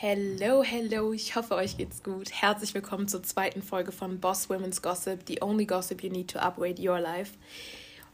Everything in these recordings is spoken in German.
Hello, hello, ich hoffe, euch geht's gut. Herzlich willkommen zur zweiten Folge von Boss Women's Gossip, the only gossip you need to upgrade your life.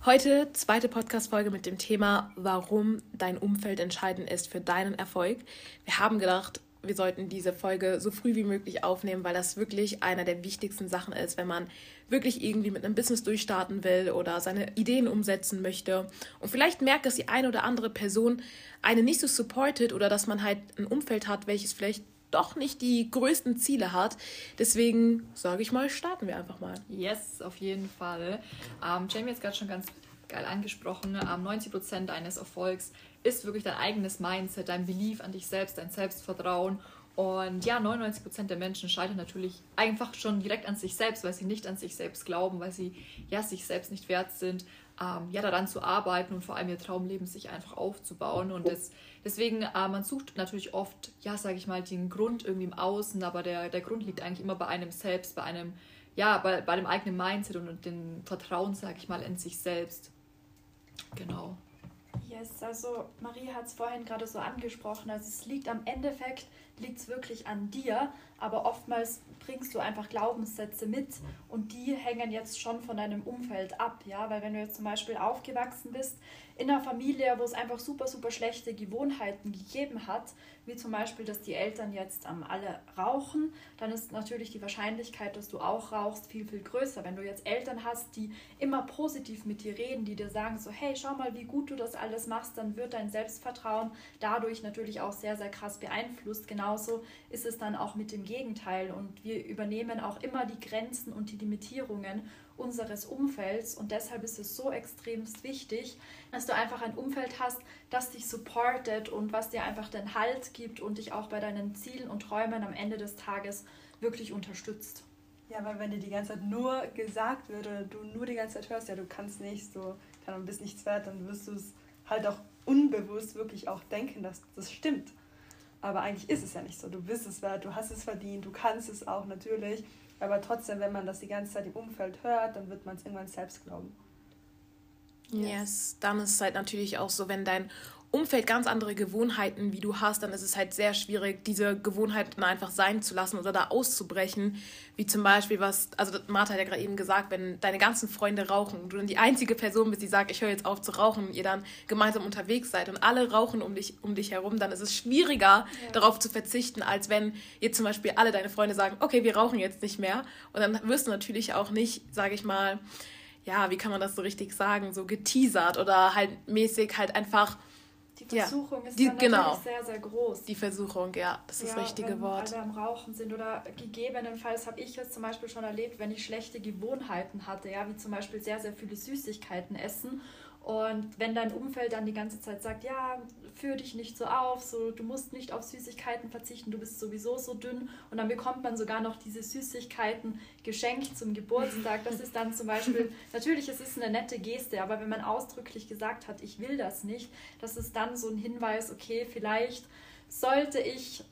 Heute zweite Podcast-Folge mit dem Thema, warum dein Umfeld entscheidend ist für deinen Erfolg. Wir haben gedacht, wir sollten diese Folge so früh wie möglich aufnehmen, weil das wirklich einer der wichtigsten Sachen ist, wenn man wirklich irgendwie mit einem Business durchstarten will oder seine Ideen umsetzen möchte. Und vielleicht merkt, dass die eine oder andere Person eine nicht so supportet oder dass man halt ein Umfeld hat, welches vielleicht doch nicht die größten Ziele hat. Deswegen sage ich mal, starten wir einfach mal. Yes, auf jeden Fall. Ähm, Jamie hat es gerade schon ganz geil angesprochen. Ähm, 90 Prozent deines Erfolgs ist wirklich dein eigenes Mindset, dein Belief an dich selbst, dein Selbstvertrauen. Und ja, 99% der Menschen scheitern natürlich einfach schon direkt an sich selbst, weil sie nicht an sich selbst glauben, weil sie ja sich selbst nicht wert sind, ähm, ja daran zu arbeiten und vor allem ihr Traumleben sich einfach aufzubauen. Und das, deswegen, äh, man sucht natürlich oft, ja, sage ich mal, den Grund irgendwie im Außen, aber der, der Grund liegt eigentlich immer bei einem selbst, bei einem, ja, bei, bei dem eigenen Mindset und, und dem Vertrauen, sage ich mal, in sich selbst. Genau. Yes, also Marie hat es vorhin gerade so angesprochen. Also es liegt am Endeffekt, liegt es wirklich an dir, aber oftmals bringst du einfach Glaubenssätze mit und die hängen jetzt schon von deinem Umfeld ab, ja, weil wenn du jetzt zum Beispiel aufgewachsen bist in einer Familie, wo es einfach super, super schlechte Gewohnheiten gegeben hat, wie zum Beispiel, dass die Eltern jetzt ähm, alle rauchen, dann ist natürlich die Wahrscheinlichkeit, dass du auch rauchst, viel, viel größer. Wenn du jetzt Eltern hast, die immer positiv mit dir reden, die dir sagen so, hey, schau mal, wie gut du das alles machst, dann wird dein Selbstvertrauen dadurch natürlich auch sehr, sehr krass beeinflusst. Genauso ist es dann auch mit dem Gegenteil und wir übernehmen auch immer die Grenzen und die Limitierungen unseres Umfelds und deshalb ist es so extremst wichtig, dass du einfach ein Umfeld hast, das dich supportet und was dir einfach den Halt gibt und dich auch bei deinen Zielen und Träumen am Ende des Tages wirklich unterstützt. Ja, weil wenn dir die ganze Zeit nur gesagt wird oder du nur die ganze Zeit hörst, ja, du kannst nicht, du bist nichts wert, dann wirst du es halt auch unbewusst wirklich auch denken, dass das stimmt. Aber eigentlich ist es ja nicht so. Du bist es wert, du hast es verdient, du kannst es auch natürlich. Aber trotzdem, wenn man das die ganze Zeit im Umfeld hört, dann wird man es irgendwann selbst glauben. Yes. yes. Dann ist es halt natürlich auch so, wenn dein Umfeld ganz andere Gewohnheiten wie du hast, dann ist es halt sehr schwierig, diese Gewohnheiten einfach sein zu lassen oder da auszubrechen. Wie zum Beispiel, was, also Martha hat ja gerade eben gesagt, wenn deine ganzen Freunde rauchen und du dann die einzige Person bist, die sagt, ich höre jetzt auf zu rauchen, und ihr dann gemeinsam unterwegs seid und alle rauchen um dich, um dich herum, dann ist es schwieriger, ja. darauf zu verzichten, als wenn jetzt zum Beispiel alle deine Freunde sagen, okay, wir rauchen jetzt nicht mehr. Und dann wirst du natürlich auch nicht, sage ich mal, ja, wie kann man das so richtig sagen, so geteasert oder halt mäßig halt einfach die Versuchung ja, ist die, dann genau. sehr, sehr groß. Die Versuchung, ja, das ist ja, das richtige wenn Wort. Alle am Rauchen sind oder gegebenenfalls habe ich es zum Beispiel schon erlebt, wenn ich schlechte Gewohnheiten hatte, ja, wie zum Beispiel sehr, sehr viele Süßigkeiten essen und wenn dein Umfeld dann die ganze Zeit sagt, ja, führ dich nicht so auf, so du musst nicht auf Süßigkeiten verzichten, du bist sowieso so dünn und dann bekommt man sogar noch diese Süßigkeiten geschenkt zum Geburtstag. Das ist dann zum Beispiel, natürlich, es ist eine nette Geste, aber wenn man ausdrücklich gesagt hat, ich will das nicht, das ist dann so ein Hinweis, okay, vielleicht sollte ich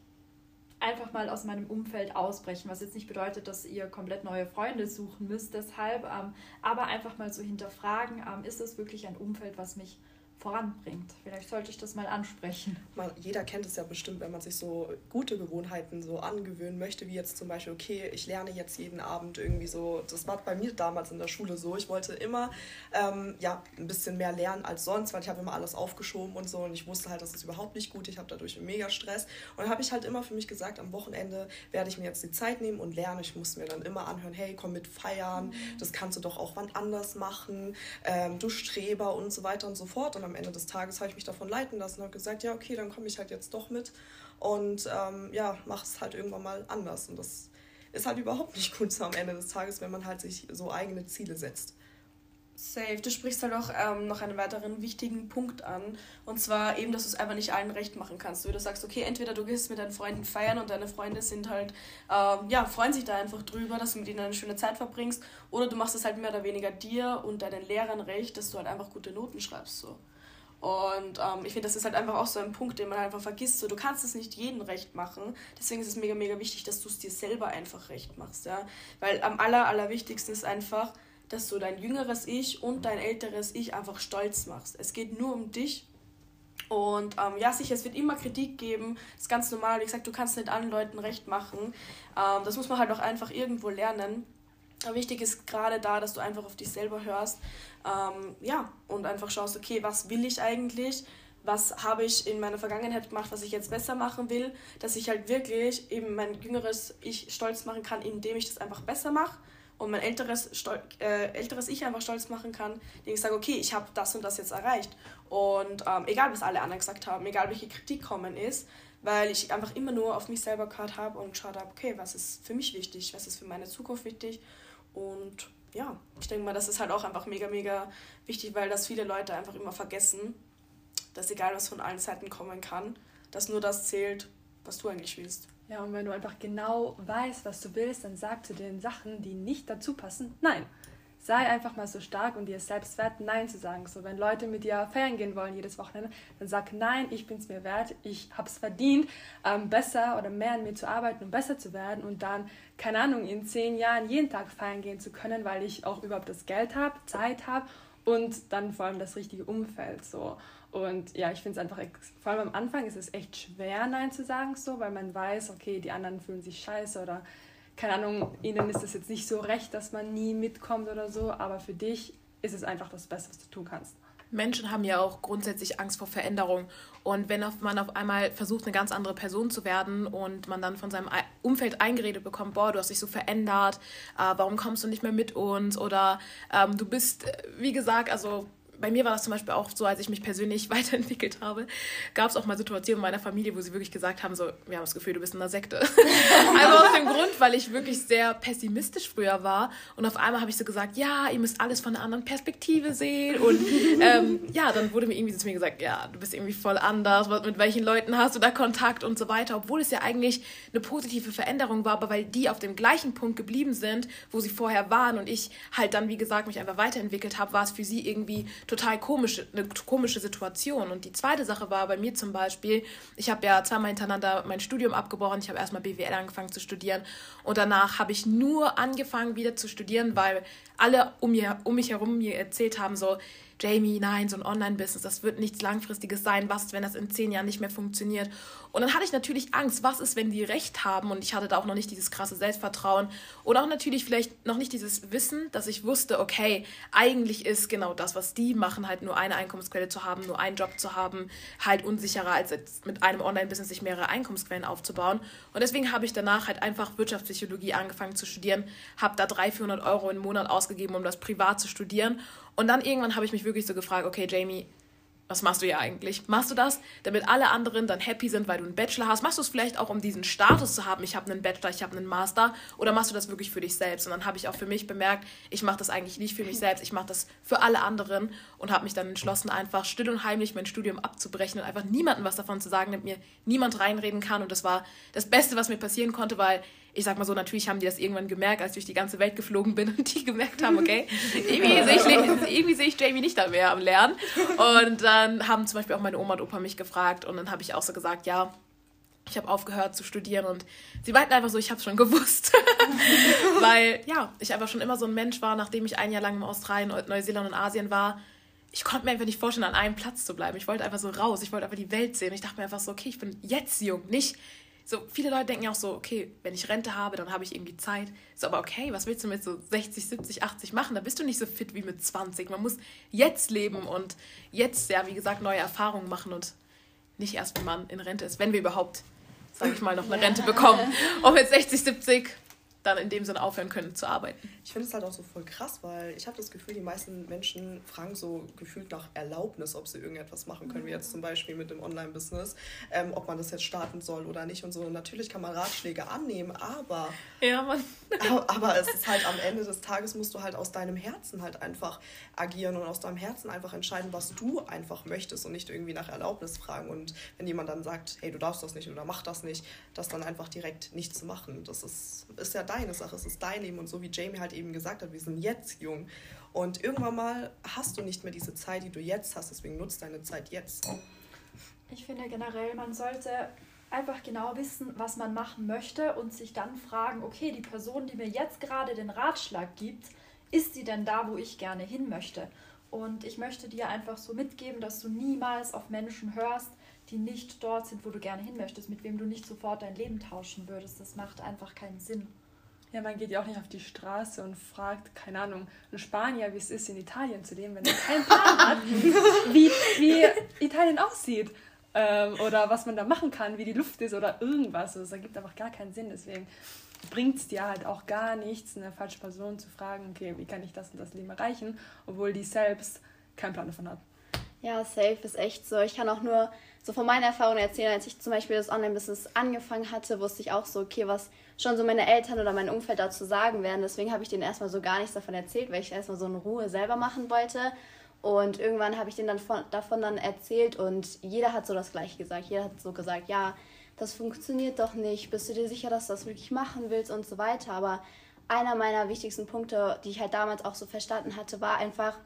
einfach mal aus meinem Umfeld ausbrechen, was jetzt nicht bedeutet, dass ihr komplett neue Freunde suchen müsst, deshalb, ähm, aber einfach mal so hinterfragen, ähm, ist es wirklich ein Umfeld, was mich voranbringt. Vielleicht sollte ich das mal ansprechen. Man, jeder kennt es ja bestimmt, wenn man sich so gute Gewohnheiten so angewöhnen möchte, wie jetzt zum Beispiel, okay, ich lerne jetzt jeden Abend irgendwie so, das war bei mir damals in der Schule so, ich wollte immer ähm, ja, ein bisschen mehr lernen als sonst, weil ich habe immer alles aufgeschoben und so und ich wusste halt, das ist überhaupt nicht gut, ich habe dadurch mega Stress und dann habe ich halt immer für mich gesagt, am Wochenende werde ich mir jetzt die Zeit nehmen und lernen. Ich musste mir dann immer anhören, hey, komm mit feiern, mhm. das kannst du doch auch wann anders machen, ähm, du Streber und so weiter und so fort und am Ende des Tages habe ich mich davon leiten lassen und habe gesagt, ja, okay, dann komme ich halt jetzt doch mit und ähm, ja, mache es halt irgendwann mal anders. Und das ist halt überhaupt nicht gut so am Ende des Tages, wenn man halt sich so eigene Ziele setzt. Safe. Du sprichst halt auch ähm, noch einen weiteren wichtigen Punkt an. Und zwar eben, dass du es einfach nicht allen recht machen kannst. Wie du sagst, okay, entweder du gehst mit deinen Freunden feiern und deine Freunde sind halt, ähm, ja, freuen sich da einfach drüber, dass du mit ihnen eine schöne Zeit verbringst. Oder du machst es halt mehr oder weniger dir und deinen Lehrern recht, dass du halt einfach gute Noten schreibst. So. Und ähm, ich finde, das ist halt einfach auch so ein Punkt, den man einfach vergisst. So, du kannst es nicht jedem recht machen. Deswegen ist es mega, mega wichtig, dass du es dir selber einfach recht machst. Ja? Weil am aller, allerwichtigsten ist einfach, dass du dein jüngeres Ich und dein älteres Ich einfach stolz machst. Es geht nur um dich Und ähm, ja, sicher, es wird immer Kritik geben, das ist ganz normal. Wie gesagt, du kannst nicht allen Leuten recht machen. Ähm, das muss man halt auch einfach irgendwo lernen. Wichtig ist gerade da, dass du einfach auf dich selber hörst. Ähm, ja, und einfach schaust, okay, was will ich eigentlich? Was habe ich in meiner Vergangenheit gemacht, was ich jetzt besser machen will? Dass ich halt wirklich eben mein jüngeres Ich stolz machen kann, indem ich das einfach besser mache und mein älteres, äh, älteres Ich einfach stolz machen kann, indem ich sage, okay, ich habe das und das jetzt erreicht. Und ähm, egal, was alle anderen gesagt haben, egal, welche Kritik kommen ist, weil ich einfach immer nur auf mich selber gehört habe und geschaut habe, okay, was ist für mich wichtig, was ist für meine Zukunft wichtig. Und ja, ich denke mal, das ist halt auch einfach mega, mega wichtig, weil das viele Leute einfach immer vergessen, dass egal, was von allen Seiten kommen kann, dass nur das zählt, was du eigentlich willst. Ja, und wenn du einfach genau weißt, was du willst, dann sag zu den Sachen, die nicht dazu passen, nein. Sei einfach mal so stark und dir selbst wert, Nein zu sagen. So, wenn Leute mit dir feiern gehen wollen jedes Wochenende, dann sag Nein, ich bin es mir wert, ich habe es verdient, ähm, besser oder mehr an mir zu arbeiten und besser zu werden und dann, keine Ahnung, in zehn Jahren jeden Tag feiern gehen zu können, weil ich auch überhaupt das Geld habe, Zeit habe und dann vor allem das richtige Umfeld. So. Und ja, ich finde es einfach, vor allem am Anfang ist es echt schwer, Nein zu sagen, so, weil man weiß, okay, die anderen fühlen sich scheiße oder keine Ahnung, ihnen ist es jetzt nicht so recht, dass man nie mitkommt oder so, aber für dich ist es einfach das Beste, was du tun kannst. Menschen haben ja auch grundsätzlich Angst vor Veränderung. Und wenn man auf einmal versucht, eine ganz andere Person zu werden und man dann von seinem Umfeld eingeredet bekommt, boah, du hast dich so verändert, äh, warum kommst du nicht mehr mit uns? Oder ähm, du bist, äh, wie gesagt, also bei mir war das zum Beispiel auch so, als ich mich persönlich weiterentwickelt habe, gab es auch mal Situationen in meiner Familie, wo sie wirklich gesagt haben, so, wir haben das Gefühl, du bist in einer Sekte. also aus dem Grund, weil ich wirklich sehr pessimistisch früher war und auf einmal habe ich so gesagt, ja, ihr müsst alles von einer anderen Perspektive sehen und ähm, ja, dann wurde mir irgendwie zu mir gesagt, ja, du bist irgendwie voll anders, mit welchen Leuten hast du da Kontakt und so weiter, obwohl es ja eigentlich eine positive Veränderung war, aber weil die auf dem gleichen Punkt geblieben sind, wo sie vorher waren und ich halt dann, wie gesagt, mich einfach weiterentwickelt habe, war es für sie irgendwie total komische, eine komische Situation. Und die zweite Sache war bei mir zum Beispiel, ich habe ja zweimal hintereinander mein Studium abgebrochen. Ich habe erstmal BWL angefangen zu studieren und danach habe ich nur angefangen wieder zu studieren, weil alle um, mir, um mich herum mir erzählt haben, so, Jamie, nein, so ein Online-Business, das wird nichts Langfristiges sein. Was, wenn das in zehn Jahren nicht mehr funktioniert? Und dann hatte ich natürlich Angst, was ist, wenn die recht haben? Und ich hatte da auch noch nicht dieses krasse Selbstvertrauen und auch natürlich vielleicht noch nicht dieses Wissen, dass ich wusste, okay, eigentlich ist genau das, was die machen, halt nur eine Einkommensquelle zu haben, nur einen Job zu haben, halt unsicherer als mit einem Online-Business sich mehrere Einkommensquellen aufzubauen. Und deswegen habe ich danach halt einfach Wirtschaftspsychologie angefangen zu studieren, habe da 300, 400 Euro im Monat ausgegeben, um das privat zu studieren. Und dann irgendwann habe ich mich wirklich so gefragt, okay, Jamie, was machst du ja eigentlich? Machst du das, damit alle anderen dann happy sind, weil du einen Bachelor hast? Machst du es vielleicht auch, um diesen Status zu haben, ich habe einen Bachelor, ich habe einen Master? Oder machst du das wirklich für dich selbst? Und dann habe ich auch für mich bemerkt, ich mache das eigentlich nicht für mich selbst, ich mache das für alle anderen und habe mich dann entschlossen, einfach still und heimlich mein Studium abzubrechen und einfach niemandem was davon zu sagen, damit mir niemand reinreden kann. Und das war das Beste, was mir passieren konnte, weil ich sag mal so, natürlich haben die das irgendwann gemerkt, als ich durch die ganze Welt geflogen bin und die gemerkt haben, okay, irgendwie sehe ich, irgendwie seh ich Jamie nicht da mehr am Lernen. Und dann haben zum Beispiel auch meine Oma und Opa mich gefragt und dann habe ich auch so gesagt, ja, ich habe aufgehört zu studieren und sie meinten einfach so, ich habe es schon gewusst. Weil ja, ich einfach schon immer so ein Mensch war, nachdem ich ein Jahr lang in Australien, Neuseeland und Asien war. Ich konnte mir einfach nicht vorstellen, an einem Platz zu bleiben. Ich wollte einfach so raus, ich wollte einfach die Welt sehen. Ich dachte mir einfach so, okay, ich bin jetzt jung, nicht so, viele Leute denken ja auch so, okay, wenn ich Rente habe, dann habe ich irgendwie Zeit. So, aber okay, was willst du mit so 60, 70, 80 machen? Da bist du nicht so fit wie mit 20. Man muss jetzt leben und jetzt, ja, wie gesagt, neue Erfahrungen machen und nicht erst, wenn man in Rente ist, wenn wir überhaupt, sage ich mal, noch eine Rente bekommen. Und mit 60, 70 dann in dem Sinne aufhören können zu arbeiten. Ich finde es halt auch so voll krass, weil ich habe das Gefühl, die meisten Menschen fragen so gefühlt nach Erlaubnis, ob sie irgendetwas machen können, wie jetzt zum Beispiel mit dem Online-Business, ähm, ob man das jetzt starten soll oder nicht und so. Und natürlich kann man Ratschläge annehmen, aber, ja, man. aber, aber es ist halt am Ende des Tages musst du halt aus deinem Herzen halt einfach agieren und aus deinem Herzen einfach entscheiden, was du einfach möchtest und nicht irgendwie nach Erlaubnis fragen. Und wenn jemand dann sagt, hey, du darfst das nicht oder mach das nicht, das dann einfach direkt nicht zu machen. Das ist, ist ja deine Sache, es ist dein Leben und so wie Jamie halt eben gesagt hat, wir sind jetzt jung und irgendwann mal hast du nicht mehr diese Zeit, die du jetzt hast, deswegen nutzt deine Zeit jetzt. Ich finde generell, man sollte einfach genau wissen, was man machen möchte und sich dann fragen, okay, die Person, die mir jetzt gerade den Ratschlag gibt, ist sie denn da, wo ich gerne hin möchte? Und ich möchte dir einfach so mitgeben, dass du niemals auf Menschen hörst, die nicht dort sind, wo du gerne hin möchtest, mit wem du nicht sofort dein Leben tauschen würdest. Das macht einfach keinen Sinn. Ja, man geht ja auch nicht auf die Straße und fragt, keine Ahnung, einen Spanier, wie es ist, in Italien zu leben, wenn er keinen Plan hat, wie, wie Italien aussieht. Ähm, oder was man da machen kann, wie die Luft ist oder irgendwas. Also, das ergibt einfach gar keinen Sinn. Deswegen bringt es dir halt auch gar nichts, eine falsche Person zu fragen, okay, wie kann ich das und das Leben erreichen, obwohl die selbst keinen Plan davon hat. Ja, safe ist echt so. Ich kann auch nur so von meiner Erfahrung erzählen, als ich zum Beispiel das Online-Business angefangen hatte, wusste ich auch so, okay, was schon so meine Eltern oder mein Umfeld dazu sagen werden. Deswegen habe ich denen erstmal so gar nichts davon erzählt, weil ich erstmal so in Ruhe selber machen wollte. Und irgendwann habe ich denen dann von, davon dann erzählt und jeder hat so das Gleiche gesagt. Jeder hat so gesagt, ja, das funktioniert doch nicht, bist du dir sicher, dass du das wirklich machen willst und so weiter. Aber einer meiner wichtigsten Punkte, die ich halt damals auch so verstanden hatte, war einfach,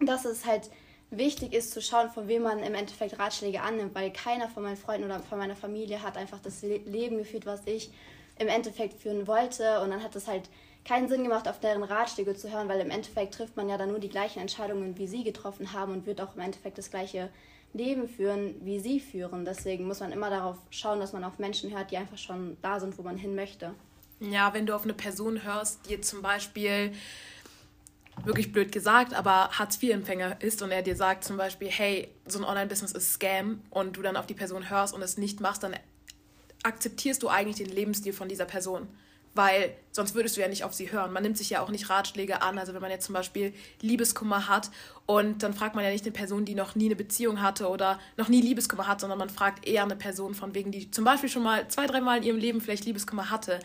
dass es halt wichtig ist zu schauen, von wem man im Endeffekt Ratschläge annimmt, weil keiner von meinen Freunden oder von meiner Familie hat einfach das Leben geführt, was ich im Endeffekt führen wollte. Und dann hat es halt keinen Sinn gemacht, auf deren Ratschläge zu hören, weil im Endeffekt trifft man ja dann nur die gleichen Entscheidungen, wie sie getroffen haben und wird auch im Endeffekt das gleiche Leben führen, wie sie führen. Deswegen muss man immer darauf schauen, dass man auf Menschen hört, die einfach schon da sind, wo man hin möchte. Ja, wenn du auf eine Person hörst, die zum Beispiel wirklich blöd gesagt, aber Hartz-IV-Empfänger ist und er dir sagt zum Beispiel, hey, so ein Online-Business ist Scam und du dann auf die Person hörst und es nicht machst, dann akzeptierst du eigentlich den Lebensstil von dieser Person weil sonst würdest du ja nicht auf sie hören. Man nimmt sich ja auch nicht Ratschläge an. Also wenn man jetzt zum Beispiel Liebeskummer hat und dann fragt man ja nicht eine Person, die noch nie eine Beziehung hatte oder noch nie Liebeskummer hat, sondern man fragt eher eine Person von wegen, die zum Beispiel schon mal zwei, dreimal in ihrem Leben vielleicht Liebeskummer hatte.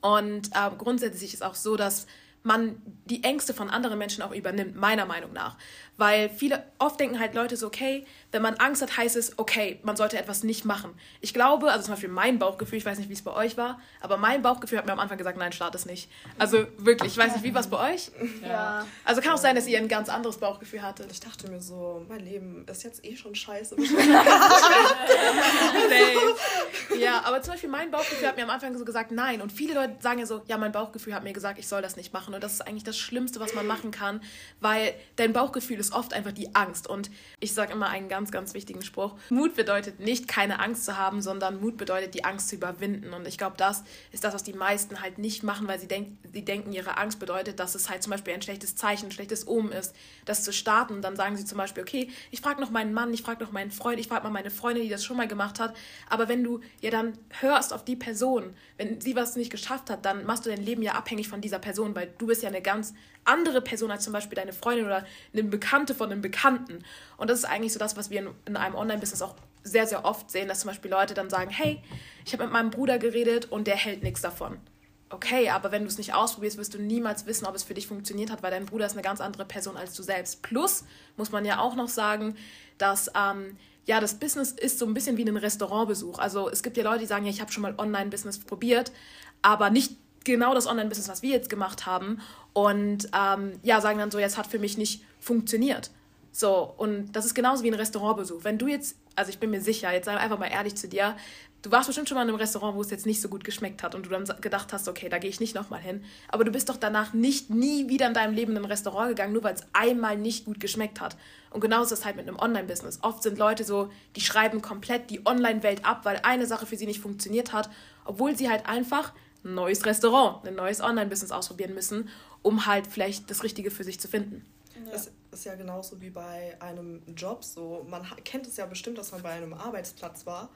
Und äh, grundsätzlich ist es auch so, dass man die Ängste von anderen Menschen auch übernimmt, meiner Meinung nach. Weil viele, oft denken halt Leute so, okay, wenn man Angst hat, heißt es, okay, man sollte etwas nicht machen. Ich glaube, also zum Beispiel mein Bauchgefühl, ich weiß nicht, wie es bei euch war, aber mein Bauchgefühl hat mir am Anfang gesagt, nein, start es nicht. Also wirklich, ich weiß nicht, wie war es bei euch? Ja. Also kann auch sein, dass ihr ein ganz anderes Bauchgefühl hattet. Ich dachte mir so, mein Leben ist jetzt eh schon scheiße. ja, aber zum Beispiel mein Bauchgefühl hat mir am Anfang so gesagt, nein. Und viele Leute sagen ja so, ja, mein Bauchgefühl hat mir gesagt, ich soll das nicht machen. Und das ist eigentlich das Schlimmste, was man machen kann, weil dein Bauchgefühl ist oft einfach die Angst. Und ich sage immer einen ganz, ganz wichtigen Spruch. Mut bedeutet nicht, keine Angst zu haben, sondern Mut bedeutet, die Angst zu überwinden. Und ich glaube, das ist das, was die meisten halt nicht machen, weil sie, denk sie denken, ihre Angst bedeutet, dass es halt zum Beispiel ein schlechtes Zeichen, ein schlechtes Omen ist, das zu starten. Und dann sagen sie zum Beispiel, okay, ich frage noch meinen Mann, ich frage noch meinen Freund, ich frage mal meine Freundin, die das schon mal gemacht hat. Aber wenn du ja dann hörst auf die Person, wenn sie was nicht geschafft hat, dann machst du dein Leben ja abhängig von dieser Person, weil du bist ja eine ganz andere Person als zum Beispiel deine Freundin oder eine Bekannte von einem Bekannten. Und das ist eigentlich so das, was wir in, in einem Online-Business auch sehr, sehr oft sehen, dass zum Beispiel Leute dann sagen, hey, ich habe mit meinem Bruder geredet und der hält nichts davon. Okay, aber wenn du es nicht ausprobierst, wirst du niemals wissen, ob es für dich funktioniert hat, weil dein Bruder ist eine ganz andere Person als du selbst. Plus muss man ja auch noch sagen, dass ähm, ja, das Business ist so ein bisschen wie ein Restaurantbesuch. Also es gibt ja Leute, die sagen, ja, ich habe schon mal Online-Business probiert, aber nicht genau das Online-Business, was wir jetzt gemacht haben. Und ähm, ja, sagen dann so, jetzt hat für mich nicht funktioniert. So, und das ist genauso wie ein Restaurantbesuch. Wenn du jetzt, also ich bin mir sicher, jetzt sei einfach mal ehrlich zu dir, du warst bestimmt schon mal in einem Restaurant, wo es jetzt nicht so gut geschmeckt hat und du dann gedacht hast, okay, da gehe ich nicht nochmal hin. Aber du bist doch danach nicht nie wieder in deinem Leben in ein Restaurant gegangen, nur weil es einmal nicht gut geschmeckt hat. Und genauso ist es halt mit einem Online-Business. Oft sind Leute so, die schreiben komplett die Online-Welt ab, weil eine Sache für sie nicht funktioniert hat, obwohl sie halt einfach ein neues Restaurant, ein neues Online-Business ausprobieren müssen, um halt vielleicht das Richtige für sich zu finden. Ja. Das ist ja genauso wie bei einem Job so. Man kennt es ja bestimmt, dass man bei einem Arbeitsplatz war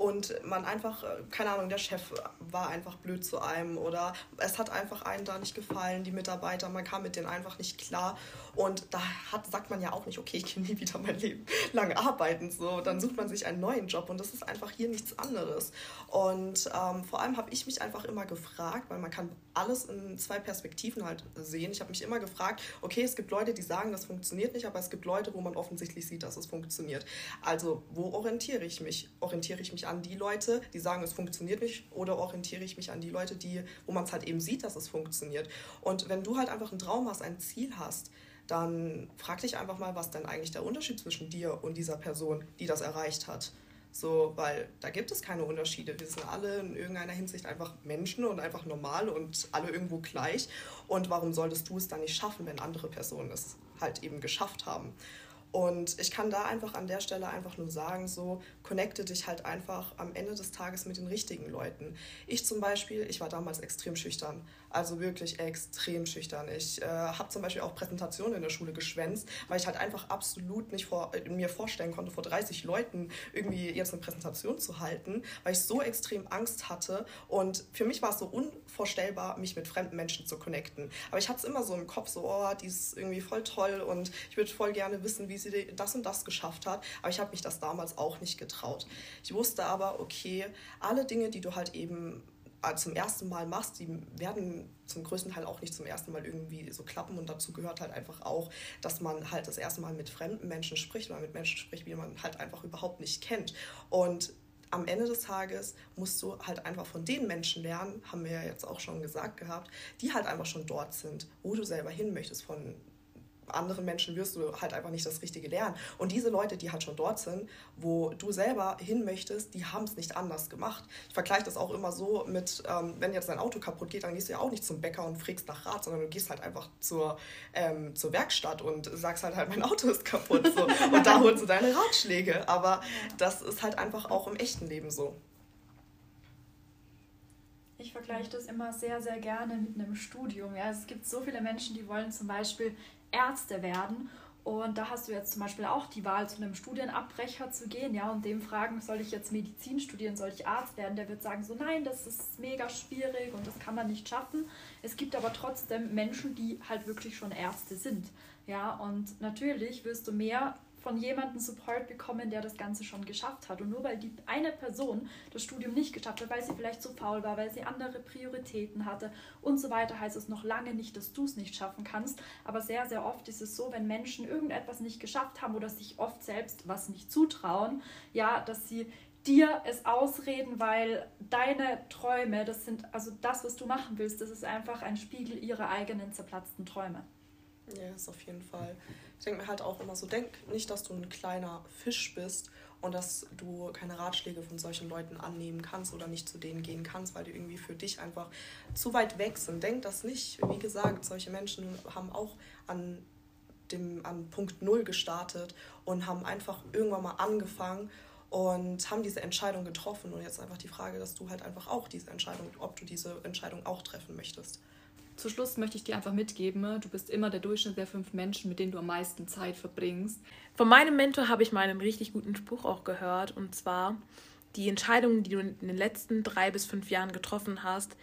und man einfach, äh, keine Ahnung, der Chef war einfach blöd zu einem oder es hat einfach einem da nicht gefallen, die Mitarbeiter, man kam mit denen einfach nicht klar und da hat, sagt man ja auch nicht, okay, ich gehe nie wieder mein Leben lang arbeiten, so, dann sucht man sich einen neuen Job und das ist einfach hier nichts anderes und ähm, vor allem habe ich mich einfach immer gefragt, weil man kann alles in zwei Perspektiven halt sehen, ich habe mich immer gefragt, okay, es gibt Leute, die sagen, das funktioniert nicht, aber es gibt Leute, wo man offensichtlich sieht, dass es funktioniert, also wo orientiere ich mich? Orientiere ich mich an die Leute, die sagen, es funktioniert nicht, oder orientiere ich mich an die Leute, die, wo man es halt eben sieht, dass es funktioniert. Und wenn du halt einfach einen Traum hast, ein Ziel hast, dann frag dich einfach mal, was denn eigentlich der Unterschied zwischen dir und dieser Person, die das erreicht hat. So, weil da gibt es keine Unterschiede. Wir sind alle in irgendeiner Hinsicht einfach Menschen und einfach normal und alle irgendwo gleich. Und warum solltest du es dann nicht schaffen, wenn andere Personen es halt eben geschafft haben. Und ich kann da einfach an der Stelle einfach nur sagen, so connecte dich halt einfach am Ende des Tages mit den richtigen Leuten. Ich zum Beispiel, ich war damals extrem schüchtern. Also wirklich extrem schüchtern. Ich äh, habe zum Beispiel auch Präsentationen in der Schule geschwänzt, weil ich halt einfach absolut nicht vor, äh, mir vorstellen konnte, vor 30 Leuten irgendwie jetzt eine Präsentation zu halten, weil ich so extrem Angst hatte. Und für mich war es so unvorstellbar, mich mit fremden Menschen zu connecten. Aber ich hatte es immer so im Kopf, so, oh, die ist irgendwie voll toll und ich würde voll gerne wissen, wie sie das und das geschafft hat. Aber ich habe mich das damals auch nicht getraut. Ich wusste aber, okay, alle Dinge, die du halt eben äh, zum ersten Mal machst, die werden zum größten Teil auch nicht zum ersten Mal irgendwie so klappen und dazu gehört halt einfach auch, dass man halt das erste Mal mit fremden Menschen spricht oder mit Menschen spricht, die man halt einfach überhaupt nicht kennt. Und am Ende des Tages musst du halt einfach von den Menschen lernen, haben wir ja jetzt auch schon gesagt gehabt, die halt einfach schon dort sind, wo du selber hin möchtest, von anderen Menschen wirst du halt einfach nicht das Richtige lernen. Und diese Leute, die halt schon dort sind, wo du selber hin möchtest, die haben es nicht anders gemacht. Ich vergleiche das auch immer so mit, ähm, wenn jetzt dein Auto kaputt geht, dann gehst du ja auch nicht zum Bäcker und fragst nach Rat, sondern du gehst halt einfach zur, ähm, zur Werkstatt und sagst halt, halt, mein Auto ist kaputt. So. Und da holst du deine Ratschläge. Aber das ist halt einfach auch im echten Leben so. Ich vergleiche das immer sehr, sehr gerne mit einem Studium. Ja, es gibt so viele Menschen, die wollen zum Beispiel Ärzte werden. Und da hast du jetzt zum Beispiel auch die Wahl, zu einem Studienabbrecher zu gehen, ja, und dem fragen, soll ich jetzt Medizin studieren, soll ich Arzt werden? Der wird sagen, so nein, das ist mega schwierig und das kann man nicht schaffen. Es gibt aber trotzdem Menschen, die halt wirklich schon Ärzte sind, ja, und natürlich wirst du mehr von jemandem Support bekommen, der das Ganze schon geschafft hat. Und nur weil die eine Person das Studium nicht geschafft hat, weil sie vielleicht zu faul war, weil sie andere Prioritäten hatte und so weiter, heißt es noch lange nicht, dass du es nicht schaffen kannst. Aber sehr, sehr oft ist es so, wenn Menschen irgendetwas nicht geschafft haben oder sich oft selbst was nicht zutrauen, ja, dass sie dir es ausreden, weil deine Träume, das sind also das, was du machen willst, das ist einfach ein Spiegel ihrer eigenen zerplatzten Träume. Ja, ist auf jeden Fall. Ich denke mir halt auch immer so, denk nicht, dass du ein kleiner Fisch bist und dass du keine Ratschläge von solchen Leuten annehmen kannst oder nicht zu denen gehen kannst, weil die irgendwie für dich einfach zu weit weg sind. Denk das nicht. Wie gesagt, solche Menschen haben auch an dem an Punkt Null gestartet und haben einfach irgendwann mal angefangen und haben diese Entscheidung getroffen. Und jetzt einfach die Frage, dass du halt einfach auch diese Entscheidung, ob du diese Entscheidung auch treffen möchtest. Zu Schluss möchte ich dir einfach mitgeben, du bist immer der Durchschnitt der fünf Menschen, mit denen du am meisten Zeit verbringst. Von meinem Mentor habe ich mal einen richtig guten Spruch auch gehört. Und zwar, die Entscheidungen, die du in den letzten drei bis fünf Jahren getroffen hast,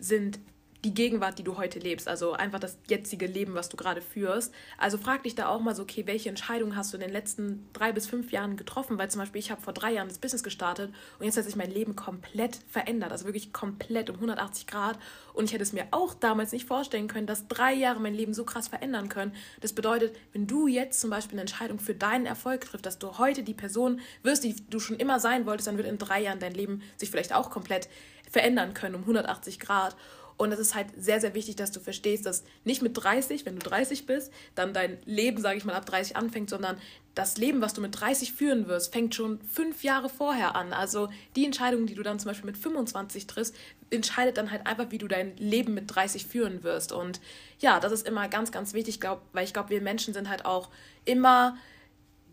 sind die Gegenwart, die du heute lebst, also einfach das jetzige Leben, was du gerade führst. Also frag dich da auch mal so, okay, welche Entscheidungen hast du in den letzten drei bis fünf Jahren getroffen? Weil zum Beispiel ich habe vor drei Jahren das Business gestartet und jetzt hat sich mein Leben komplett verändert, also wirklich komplett um 180 Grad. Und ich hätte es mir auch damals nicht vorstellen können, dass drei Jahre mein Leben so krass verändern können. Das bedeutet, wenn du jetzt zum Beispiel eine Entscheidung für deinen Erfolg triffst, dass du heute die Person wirst, die du schon immer sein wolltest, dann wird in drei Jahren dein Leben sich vielleicht auch komplett verändern können um 180 Grad. Und es ist halt sehr, sehr wichtig, dass du verstehst, dass nicht mit 30, wenn du 30 bist, dann dein Leben, sage ich mal, ab 30 anfängt, sondern das Leben, was du mit 30 führen wirst, fängt schon fünf Jahre vorher an. Also die Entscheidung, die du dann zum Beispiel mit 25 triffst, entscheidet dann halt einfach, wie du dein Leben mit 30 führen wirst. Und ja, das ist immer ganz, ganz wichtig, glaub, weil ich glaube, wir Menschen sind halt auch immer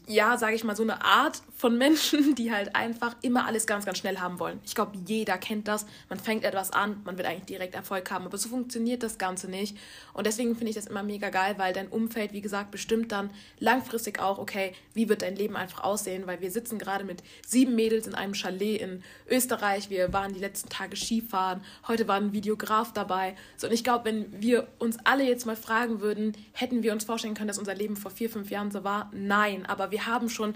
ja, sage ich mal, so eine Art von Menschen, die halt einfach immer alles ganz, ganz schnell haben wollen. Ich glaube, jeder kennt das. Man fängt etwas an, man will eigentlich direkt Erfolg haben, aber so funktioniert das Ganze nicht. Und deswegen finde ich das immer mega geil, weil dein Umfeld, wie gesagt, bestimmt dann langfristig auch, okay, wie wird dein Leben einfach aussehen, weil wir sitzen gerade mit sieben Mädels in einem Chalet in Österreich. Wir waren die letzten Tage Skifahren. Heute war ein Videograf dabei. So, und ich glaube, wenn wir uns alle jetzt mal fragen würden, hätten wir uns vorstellen können, dass unser Leben vor vier, fünf Jahren so war? Nein, wir haben schon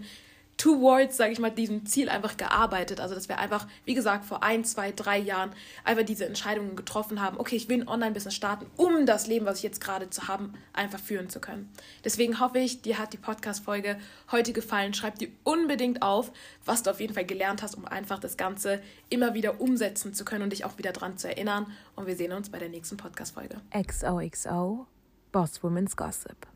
towards, sage ich mal, diesem Ziel einfach gearbeitet. Also dass wir einfach, wie gesagt, vor ein, zwei, drei Jahren einfach diese Entscheidungen getroffen haben, okay, ich will ein Online-Business starten, um das Leben, was ich jetzt gerade zu haben, einfach führen zu können. Deswegen hoffe ich, dir hat die Podcast-Folge heute gefallen. Schreib dir unbedingt auf, was du auf jeden Fall gelernt hast, um einfach das Ganze immer wieder umsetzen zu können und dich auch wieder dran zu erinnern. Und wir sehen uns bei der nächsten Podcast-Folge. XOXO Boss Women's Gossip.